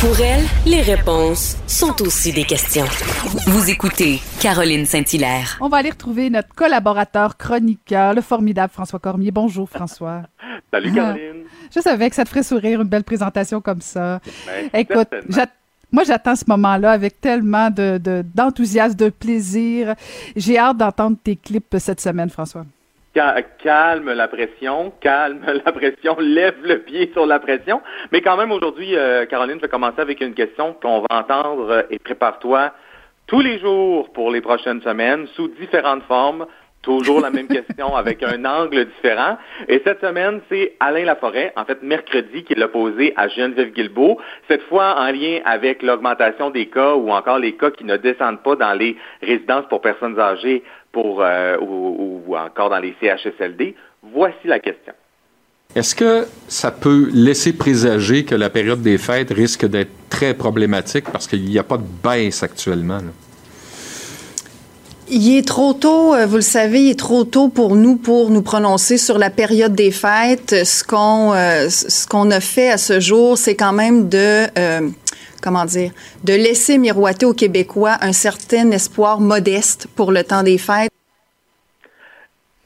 Pour elle, les réponses sont aussi des questions. Vous écoutez Caroline Saint-Hilaire. On va aller retrouver notre collaborateur chroniqueur, le formidable François Cormier. Bonjour François. Salut Caroline. Je savais que ça te ferait sourire une belle présentation comme ça. Ben, Écoute, moi j'attends ce moment-là avec tellement de, de- d'enthousiasme, de, plaisir. J'ai hâte d'entendre tes clips cette semaine, François. Ca- calme la pression, calme la pression, lève le pied sur la pression. Mais quand même, aujourd'hui, euh, Caroline, je vais commencer avec une question qu'on va entendre euh, et prépare-toi tous les jours pour les prochaines semaines sous différentes formes. Toujours la même question avec un angle différent. Et cette semaine, c'est Alain Laforêt, en fait mercredi, qui l'a posé à Geneviève Guilbeault, cette fois en lien avec l'augmentation des cas ou encore les cas qui ne descendent pas dans les résidences pour personnes âgées pour, euh, ou, encore dans les CHSLD. Voici la question. Est-ce que ça peut laisser présager que la période des fêtes risque d'être très problématique parce qu'il n'y a pas de baisse actuellement? Il est trop tôt, euh, vous le savez, il est trop tôt pour nous pour nous prononcer sur la période des fêtes. Ce qu'on euh, ce qu'on a fait à ce jour, c'est quand même de euh, comment dire, de laisser miroiter aux Québécois un certain espoir modeste pour le temps des fêtes.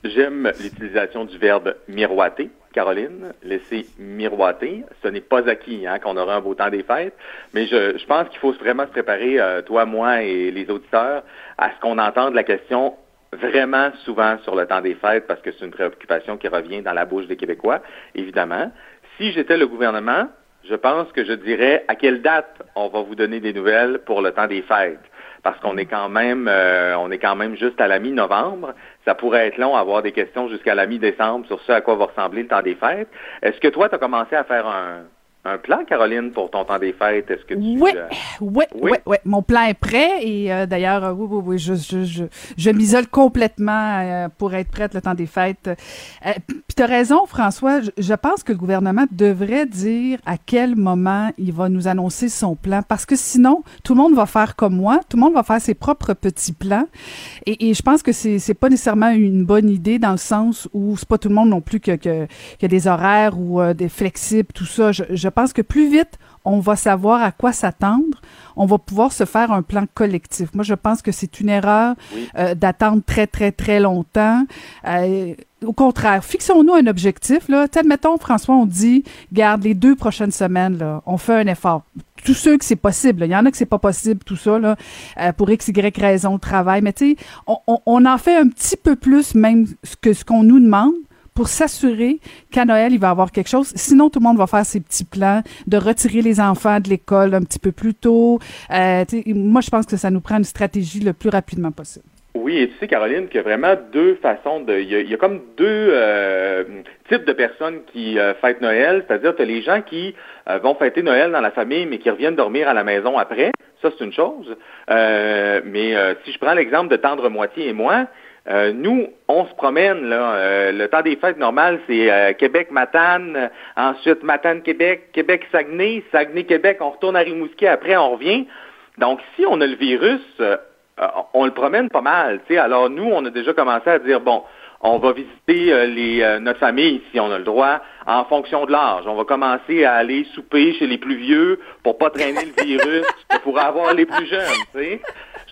J'aime l'utilisation du verbe miroiter, Caroline, laisser miroiter. Ce n'est pas acquis hein, qu'on aura un beau temps des fêtes, mais je, je pense qu'il faut vraiment se préparer, euh, toi, moi et les auditeurs, à ce qu'on entende la question vraiment souvent sur le temps des fêtes, parce que c'est une préoccupation qui revient dans la bouche des Québécois, évidemment. Si j'étais le gouvernement, je pense que je dirais à quelle date on va vous donner des nouvelles pour le temps des fêtes parce qu'on est quand même euh, on est quand même juste à la mi-novembre. Ça pourrait être long à avoir des questions jusqu'à la mi-décembre sur ce à quoi va ressembler le temps des fêtes. Est-ce que toi, tu as commencé à faire un, un plan, Caroline, pour ton temps des fêtes? Est-ce que tu Oui, euh, oui, Oui. oui. Mon plan est prêt et euh, d'ailleurs, euh, oui, oui, oui, je, je, je, je m'isole complètement euh, pour être prête le temps des fêtes. Euh, Puis tu as raison, François. Je, je pense que le gouvernement devrait dire à quel moment il va nous annoncer son plan parce que sinon, tout le monde va faire comme moi. Tout le monde va faire ses propres petits plans. Et, et je pense que c'est c'est pas nécessairement une bonne idée dans le sens où c'est pas tout le monde non plus que, que, que des horaires ou euh, des flexibles, tout ça. Je, je pense que plus vite on va savoir à quoi s'attendre, on va pouvoir se faire un plan collectif. Moi, je pense que c'est une erreur Oui. euh, d'attendre très, très, très longtemps. Euh, au contraire, fixons-nous un objectif. Là. Tu sais, Admettons, François, on dit, garde les deux prochaines semaines, là, on fait un effort. Tous ceux que c'est possible, là. il y en a que c'est pas possible, tout ça, là, euh, pour x, y raison, travail. Mais tu sais, on, on, on en fait un petit peu plus même que ce qu'on nous demande pour s'assurer qu'à Noël, il va avoir quelque chose. Sinon, tout le monde va faire ses petits plans de retirer les enfants de l'école un petit peu plus tôt. Euh, moi, je pense que ça nous prend une stratégie le plus rapidement possible. Oui, et tu sais, Caroline, qu'il y a vraiment deux façons de. Il y a, il y a comme deux euh, types de personnes qui euh, fêtent Noël, c'est-à-dire tu as les gens qui euh, vont fêter Noël dans la famille, mais qui reviennent dormir à la maison après. Ça, c'est une chose. Euh, mais si je prends l'exemple de Tendre Moitié et moi, euh, nous, on se promène, là. Euh, le temps des fêtes normal, c'est euh, Québec-Matane, euh, ensuite Matane-Québec, Québec-Saguenay, Saguenay-Québec, on retourne à Rimouski, après on revient. Donc, si on a le virus, euh, euh, on le promène pas mal, tu sais. Alors, nous, on a déjà commencé à dire, bon, on va visiter les, notre famille, si on a le droit, en fonction de l'âge. On va commencer à aller souper chez les plus vieux pour pas traîner le virus, pour avoir les plus jeunes, tu sais.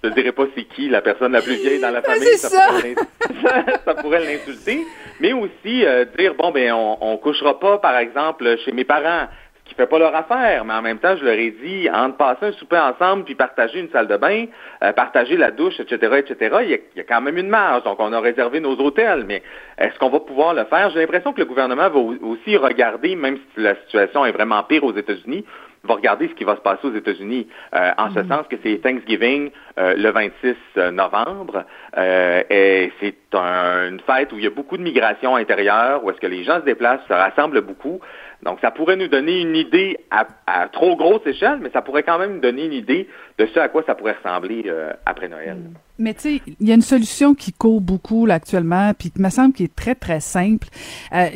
Je te dirai pas c'est qui la personne la plus vieille dans la famille. ça. ça pourrait l'insulter. Mais aussi euh, dire, bon, ben, on, on couchera pas, par exemple, chez mes parents, ce qui fait pas leur affaire. Mais en même temps, je leur ai dit, entre passer un souper ensemble puis partager une salle de bain, euh, partager la douche, etc., etc., il y, a, il y a quand même une marge. Donc, on a réservé nos hôtels. Mais est-ce qu'on va pouvoir le faire? J'ai l'impression que le gouvernement va au- aussi regarder, même si la situation est vraiment pire aux États-Unis, va regarder ce qui va se passer aux États-Unis, euh, en ce mm. sens que c'est Thanksgiving euh, le 26 novembre, et c'est une fête où il y a beaucoup de migration intérieure, où est-ce que les gens se déplacent, se rassemblent beaucoup. Donc, ça pourrait nous donner une idée à, trop grosse échelle, mais ça pourrait quand même nous donner une idée de ce à quoi ça pourrait ressembler après Noël. Mm. Mais tu sais, il y a une solution qui court beaucoup actuellement, puis qui me semble qui est très, très simple.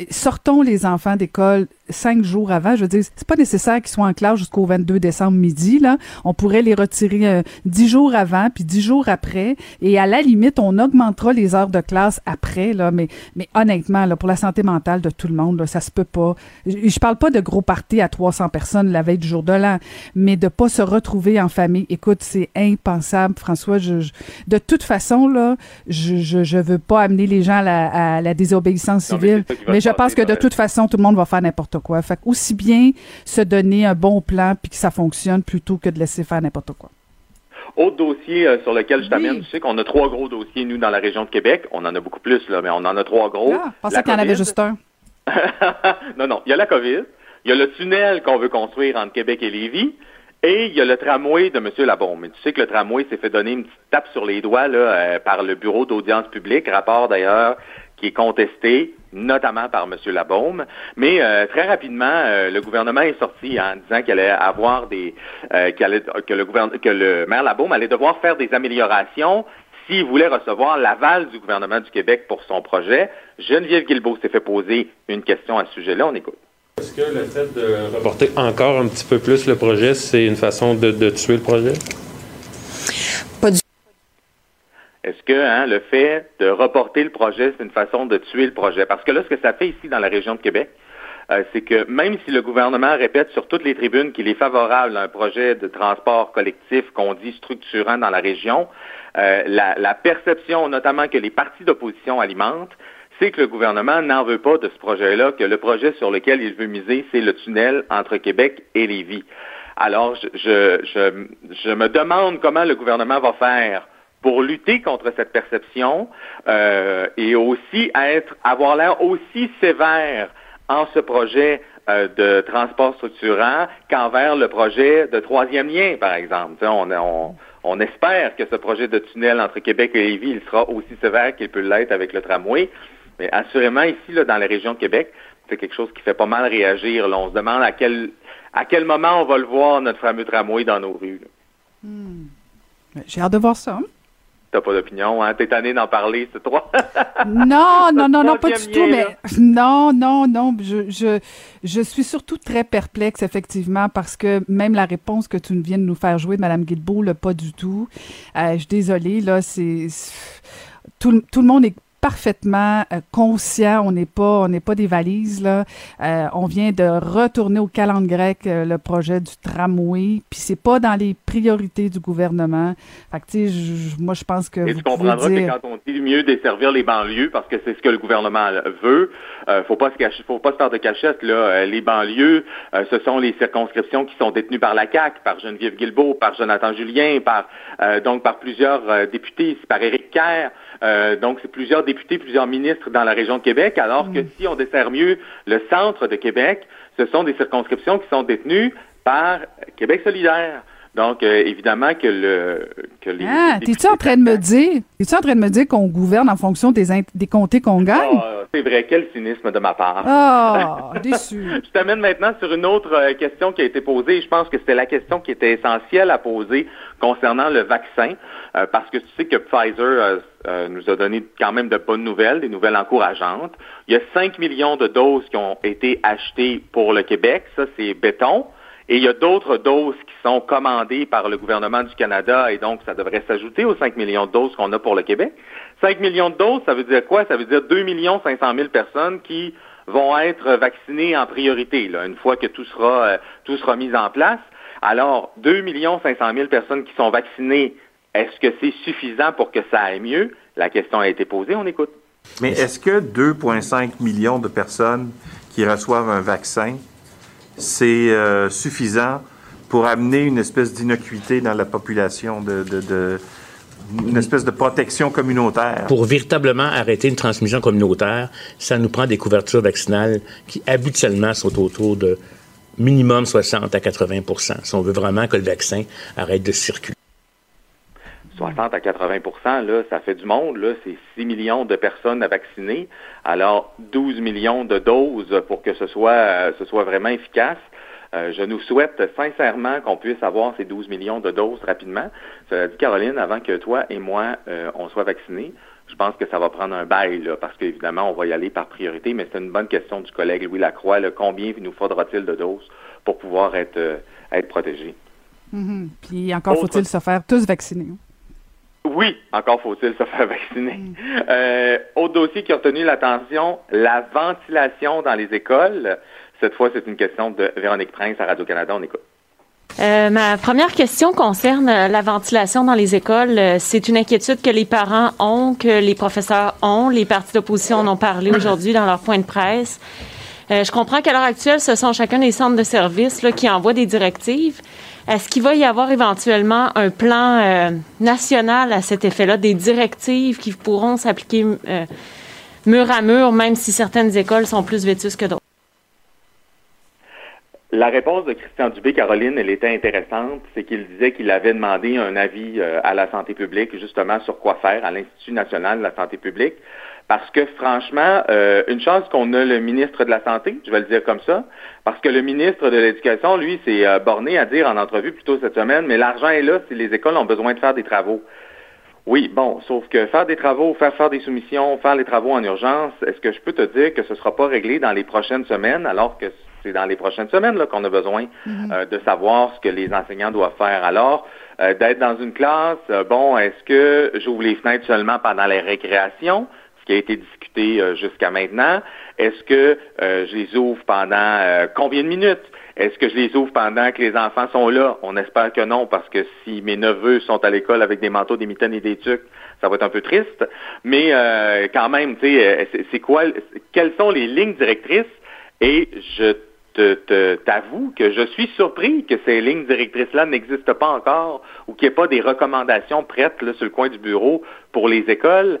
sortons les enfants d'école cinq jours avant. Je veux dire, c'est pas nécessaire qu'ils soient en classe jusqu'au 22 décembre midi. Là, on pourrait les retirer euh, dix jours avant, puis dix jours après, et à la limite, on augmentera les heures de classe après. Là, mais, mais honnêtement, là, pour la santé mentale de tout le monde, là, ça se peut pas. Je, je parle pas de gros parties à 300 personnes la veille du jour de l'an, mais de pas se retrouver en famille. Écoute, c'est impensable, François. Je, de toute façon, là, je, je, je veux pas amener les gens à la, à la désobéissance civile, mais, je pense que de toute façon, tout le monde va faire n'importe quoi. Fait aussi bien se donner un bon plan puis que ça fonctionne plutôt que de laisser faire n'importe quoi. Autre dossier euh, sur lequel je t'amène, tu sais qu'on a trois gros dossiers, nous, dans la région de Québec. On en a beaucoup plus, là, mais on en a trois gros. Ah, je pensais qu'il y en avait juste un. non, non. Il y a la COVID, il y a le tunnel qu'on veut construire entre Québec et Lévis, et il y a le tramway de M. Labombe. Mais tu sais que le tramway s'est fait donner une petite tape sur les doigts là, euh, par le Bureau d'audience publique, rapport d'ailleurs qui est contesté, notamment par M. Labaume. Mais euh, très rapidement, euh, le gouvernement est sorti en disant qu'il allait avoir des euh, que le que le maire Labaume allait devoir faire des améliorations s'il voulait recevoir l'aval du gouvernement du Québec pour son projet. Geneviève Guilbeault s'est fait poser une question à ce sujet-là. On écoute. Est-ce que le fait de reporter encore un petit peu plus le projet, c'est une façon de, de tuer le projet? Est-ce que hein, le fait de reporter le projet, c'est une façon de tuer le projet? Parce que là, ce que ça fait ici dans la région de Québec, euh, c'est que même si le gouvernement répète sur toutes les tribunes qu'il est favorable à un projet de transport collectif qu'on dit structurant dans la région, euh, la, la, perception notamment que les partis d'opposition alimentent, c'est que le gouvernement n'en veut pas de ce projet-là, que le projet sur lequel il veut miser, c'est le tunnel entre Québec et Lévis. Alors, je, je, je, me demande comment le gouvernement va faire pour lutter contre cette perception euh, et aussi être, avoir l'air aussi sévère en ce projet euh, de transport structurant qu'envers le projet de troisième lien, par exemple. On, on, on, espère que ce projet de tunnel entre Québec et Lévis, il sera aussi sévère qu'il peut l'être avec le tramway. Mais assurément, ici, là, dans la région de Québec, c'est quelque chose qui fait pas mal réagir. Là. On se demande à quel, à quel moment on va le voir, notre fameux tramway, dans nos rues. Hmm. J'ai hâte de voir ça. Hein? T'as pas d'opinion, hein? T'es tanné d'en parler, c'est toi? non, non, non, non, pas du tout, mais non, non, non. Je, je, je suis surtout très perplexe, effectivement, parce que même la réponse que tu viens de nous faire jouer, Mme Guilbeault, pas du tout. Euh, je suis désolée, là, c'est. Tout, tout le monde est parfaitement euh, conscient. On n'est pas, on n'est pas des valises là. Euh, on vient de retourner au calendrier grec euh, le projet du tramway, puis c'est pas dans les priorités du gouvernement. Fait que tu sais, moi je pense que Et vous tu comprendras que quand on dit mieux desservir les banlieues, parce que c'est ce que le gouvernement veut, faut pas se cacher, faut pas se faire de cachette là. les banlieues, ce sont les circonscriptions qui sont détenues par la CAC, par Geneviève Guilbeault, par Jonathan Julien, par donc par plusieurs députés, par Éric Kerr. Donc c'est plusieurs députés, plusieurs ministres dans la région de Québec, alors que mm. si on dessert mieux le centre de Québec, ce sont des circonscriptions qui sont détenues par Québec solidaire. Donc, euh, évidemment que le que les. Ah, t'es-tu en train de me dire, es-tu en train de me dire qu'on gouverne en fonction des, des comtés qu'on gagne? Ah, c'est vrai, quel cynisme de ma part. Ah, déçu. je t'amène maintenant sur une autre euh, question qui a été posée. Je pense que c'était la question qui était essentielle à poser concernant le vaccin, euh, parce que tu sais que Pfizer nous a donné quand même de bonnes nouvelles, des nouvelles encourageantes. Il y a 5 millions de doses qui ont été achetées pour le Québec. Ça, c'est béton. Et il y a d'autres doses qui sont commandées par le gouvernement du Canada et donc ça devrait s'ajouter aux 5 millions de doses qu'on a pour le Québec. 5 millions de doses, ça veut dire quoi? Ça veut dire 2 millions 500 000 personnes qui vont être vaccinées en priorité, là, une fois que tout sera, euh, tout sera mis en place. Alors, 2 millions 500 000 personnes qui sont vaccinées, est-ce que c'est suffisant pour que ça aille mieux? La question a été posée, on écoute. Mais est-ce que 2,5 millions de personnes qui reçoivent un vaccin c'est euh, suffisant pour amener une espèce d'innocuité dans la population, de, une espèce de protection communautaire. Pour véritablement arrêter une transmission communautaire, ça nous prend des couvertures vaccinales qui habituellement sont autour de minimum 60 à 80 si on veut vraiment que le vaccin arrête de circuler. 60 à 80 là, ça fait du monde. Là, c'est 6 millions de personnes à vacciner. Alors, 12 millions de doses pour que ce soit, euh, ce soit vraiment efficace. Euh, je nous souhaite sincèrement qu'on puisse avoir ces 12 millions de doses rapidement. Cela dit, Caroline, avant que toi et moi, euh, on soit vaccinés, je pense que ça va prendre un bail, là, parce qu'évidemment, on va y aller par priorité, mais c'est une bonne question du collègue Louis Lacroix. Là, combien nous faudra-t-il de doses pour pouvoir être, être protégés? Mm-hmm. Puis encore faut-il se faire tous vacciner. Oui, encore faut-il se faire vacciner. Euh, autre dossier qui a retenu l'attention, la ventilation dans les écoles. Cette fois, c'est une question de Véronique Prince à Radio-Canada. On écoute. Euh, ma première question concerne la ventilation dans les écoles. C'est une inquiétude que les parents ont, que les professeurs ont. Les partis d'opposition en ont parlé aujourd'hui dans leur point de presse. Euh, je comprends qu'à l'heure actuelle, ce sont chacun des centres de services là, qui envoient des directives. Est-ce qu'il va y avoir éventuellement un plan euh, national à cet effet-là, des directives qui pourront s'appliquer euh, mur à mur, même si certaines écoles sont plus vétustes que d'autres? La réponse de Christian Dubé, Caroline, elle était intéressante. C'est qu'il disait qu'il avait demandé un avis euh, à la santé publique, justement, sur quoi faire à l'Institut national de la santé publique. Parce que franchement, euh, une chance qu'on a le ministre de la Santé, je vais le dire comme ça, parce que le ministre de l'Éducation, lui, s'est euh, borné à dire en entrevue plus tôt cette semaine, mais l'argent est là si les écoles ont besoin de faire des travaux. Oui, bon, sauf que faire des travaux, faire faire des soumissions, faire les travaux en urgence, est-ce que je peux te dire que ce ne sera pas réglé dans les prochaines semaines, alors que c'est dans les prochaines semaines qu'on a besoin mm-hmm. euh, de savoir ce que les enseignants doivent faire? Alors, d'être dans une classe, bon, est-ce que j'ouvre les fenêtres seulement pendant les récréations? Qui a été discuté euh, jusqu'à maintenant. Est-ce que euh, je les ouvre pendant euh, combien de minutes? Est-ce que je les ouvre pendant que les enfants sont là? On espère que non, parce que si mes neveux sont à l'école avec des manteaux, des mitaines et des tucs, ça va être un peu triste. Mais quand même, tu sais, c'est quoi, quelles sont les lignes directrices? Et je t'avoue que je suis surpris que ces lignes directrices-là n'existent pas encore ou qu'il n'y ait pas des recommandations prêtes là, sur le coin du bureau pour les écoles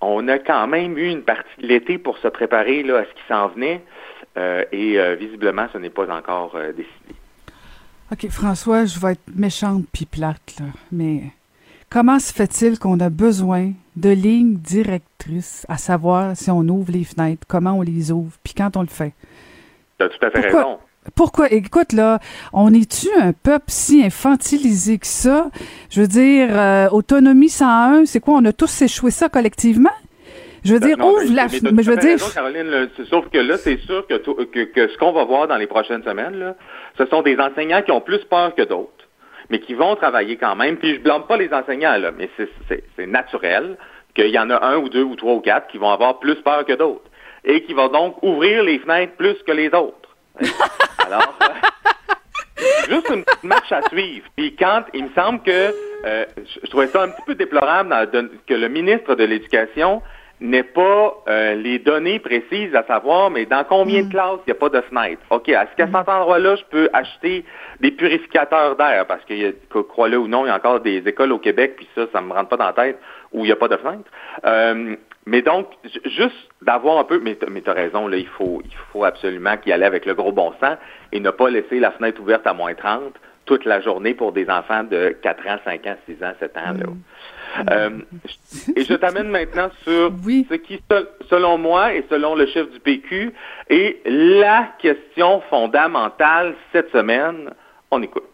on a quand même eu une partie de l'été pour se préparer là, à ce qui s'en venait euh, et euh, visiblement, ce n'est pas encore euh, décidé. OK, François, je vais être méchante puis plate, là, mais comment se fait-il qu'on a besoin de lignes directrices à savoir si on ouvre les fenêtres, comment on les ouvre, puis quand on le fait? Tu as tout à fait raison. Pourquoi? Écoute, là, on est-tu un peuple si infantilisé que ça? Je veux dire, euh, autonomie 101, c'est quoi? On a tous échoué ça collectivement? Je veux dire, ouvre la... Mais, je veux dire... Caroline, sauf que là, c'est sûr que, que, ce qu'on va voir dans les prochaines semaines, là, ce sont des enseignants qui ont plus peur que d'autres, mais qui vont travailler quand même. Puis je blâme pas les enseignants, là, mais c'est naturel qu'il y en a un ou deux ou trois ou quatre qui vont avoir plus peur que d'autres et qui vont donc ouvrir les fenêtres plus que les autres. Alors, euh, juste une petite marche à suivre. Puis quand il me semble que euh, je trouvais ça un petit peu déplorable que le ministre de l'Éducation n'ait pas euh, les données précises à savoir, mais dans combien de mm. classes il n'y a pas de fenêtre. OK, est-ce qu'à cet endroit-là, je peux acheter des purificateurs d'air? Parce que, crois-le ou non, il y a encore des écoles au Québec, puis ça, ça me rentre pas dans la tête, où il n'y a pas de fenêtre. Mais donc, juste d'avoir un peu, mais tu as raison, là, il faut, il faut absolument qu'il y allait avec le gros bon sens et ne pas laisser la fenêtre ouverte à moins 30 toute la journée pour des enfants de 4 ans, 5 ans, 6 ans, 7 ans. Là. Mm. Euh, et je t'amène maintenant sur ce qui, selon moi et selon le chef du PQ, est la question fondamentale cette semaine. On écoute.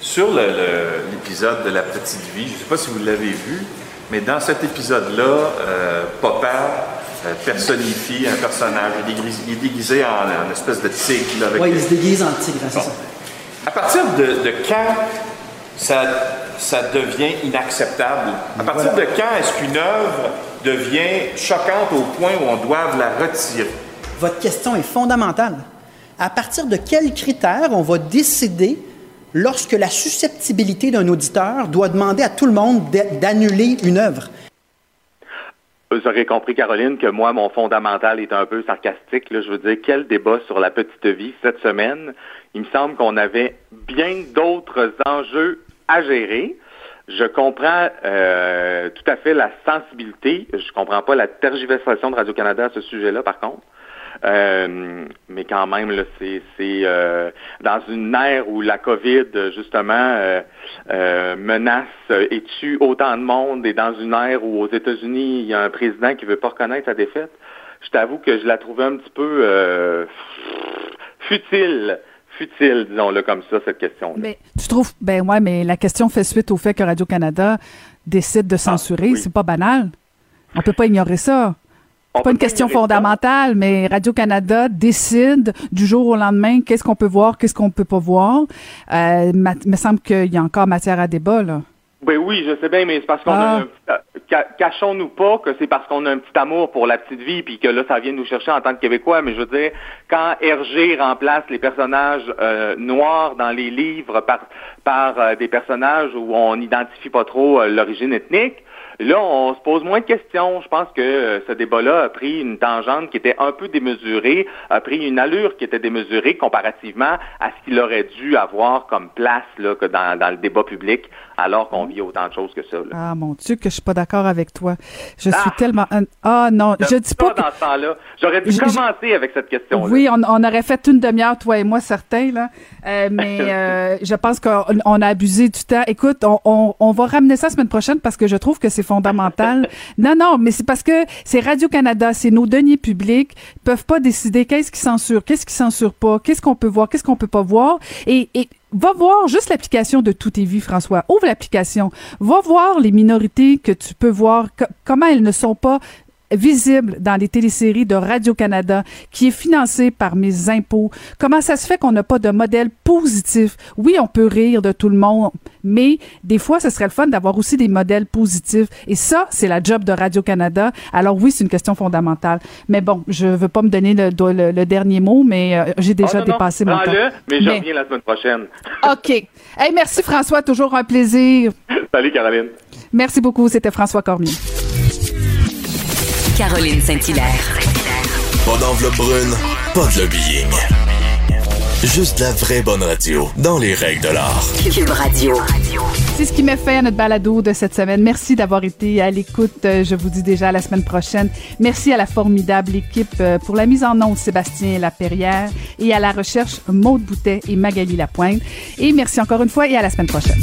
Sur l'épisode de la petite vie, je ne sais pas si vous l'avez vu, mais dans cet épisode-là, euh, Papa euh, personnifie un personnage. Il est déguisé, en, espèce de tigre. Oui, il se déguise en tigre, c'est ça. À partir de, quand ça, ça devient inacceptable? À partir de quand est-ce qu'une œuvre devient choquante au point où on doit la retirer? Votre question est fondamentale. À partir de quels critères on va décider lorsque la susceptibilité d'un auditeur doit demander à tout le monde d'annuler une œuvre. Vous aurez compris, Caroline, que moi, mon fondamental est un peu sarcastique. Je veux dire, quel débat sur la petite vie cette semaine? Il me semble qu'on avait bien d'autres enjeux à gérer. Je comprends euh, tout à fait la sensibilité. Je comprends pas la tergiversation de Radio-Canada à ce sujet-là, par contre. Euh, mais quand même, là, c'est, c'est euh, dans une ère où la COVID, justement, euh, menace et tue autant de monde, et dans une ère où aux États-Unis, il y a un président qui veut pas reconnaître sa défaite, je t'avoue que je la trouvais un petit peu futile futile, disons-le comme ça, cette question. -là. Mais tu trouves, ben ouais, mais la question fait suite au fait que Radio-Canada décide de censurer. C'est pas banal. On peut pas ignorer ça. C'est pas une question fondamentale, mais Radio-Canada décide du jour au lendemain qu'est-ce qu'on peut voir, qu'est-ce qu'on peut pas voir. Euh, il me semble qu'il y a encore matière à débat, là. Ben oui, je sais bien, mais c'est parce qu'on Ah. a un- ca- cachons-nous pas que c'est parce qu'on a un petit amour pour la petite vie puis que là ça vient nous chercher en tant que Québécois, mais je veux dire quand Hergé remplace les personnages euh, noirs dans les livres par par euh, des personnages où on n'identifie pas trop euh, l'origine ethnique, Là, on se pose moins de questions. Je pense que euh, ce débat-là a pris une tangente qui était un peu démesurée, a pris une allure qui était démesurée comparativement à ce qu'il aurait dû avoir comme place là, que dans, dans le débat public, alors qu'on vit autant de choses que ça. là. Ah mon Dieu, que je suis pas d'accord avec toi. Je suis Ah! tellement. Ah non, je dis pas. que- dans ce temps-là. J'aurais dû Je- je- commencer avec cette question-là. Oui, on, on aurait fait une demi-heure, toi et moi, certains, là. Euh, mais euh, je pense qu'on on a abusé du temps. Écoute, on, on, on va ramener ça la semaine prochaine parce que je trouve que c'est non, non, mais c'est parce que c'est Radio-Canada, c'est nos deniers publics, peuvent pas décider qu'est-ce qui censure, qu'est-ce qui censure pas, qu'est-ce qu'on peut voir, qu'est-ce qu'on peut pas voir. Et, va voir juste l'application de Tout est vu, François. Ouvre l'application. Va voir les minorités que tu peux voir, co- comment elles ne sont pas visible dans les téléséries de Radio-Canada, qui est financé par mes impôts. Comment ça se fait qu'on n'a pas de modèle positif? Oui, on peut rire de tout le monde, mais des fois, ce serait le fun d'avoir aussi des modèles positifs. Et ça, c'est la job de Radio-Canada. Alors oui, c'est une question fondamentale. Mais bon, je veux pas me donner le, le- le dernier mot, mais euh, j'ai déjà Ah, non, non, dépassé mon temps. prends-le, mais je Mais- reviens la semaine prochaine. OK. Hey, merci François, toujours un plaisir. Salut Caroline. Merci beaucoup. C'était François Cormier. Caroline Saint-Hilaire. Pas d'enveloppe brune, pas de lobbying. Juste la vraie bonne radio, dans les règles de l'art. Cube Radio. C'est ce qui met fin à notre balado de cette semaine. Merci d'avoir été à l'écoute. Euh, Je vous dis déjà à la semaine prochaine. Merci à la formidable équipe euh, pour la mise en onde Sébastien Laperrière et à la recherche Maude Boutet et Magali Lapointe. Et merci encore une fois et à la semaine prochaine.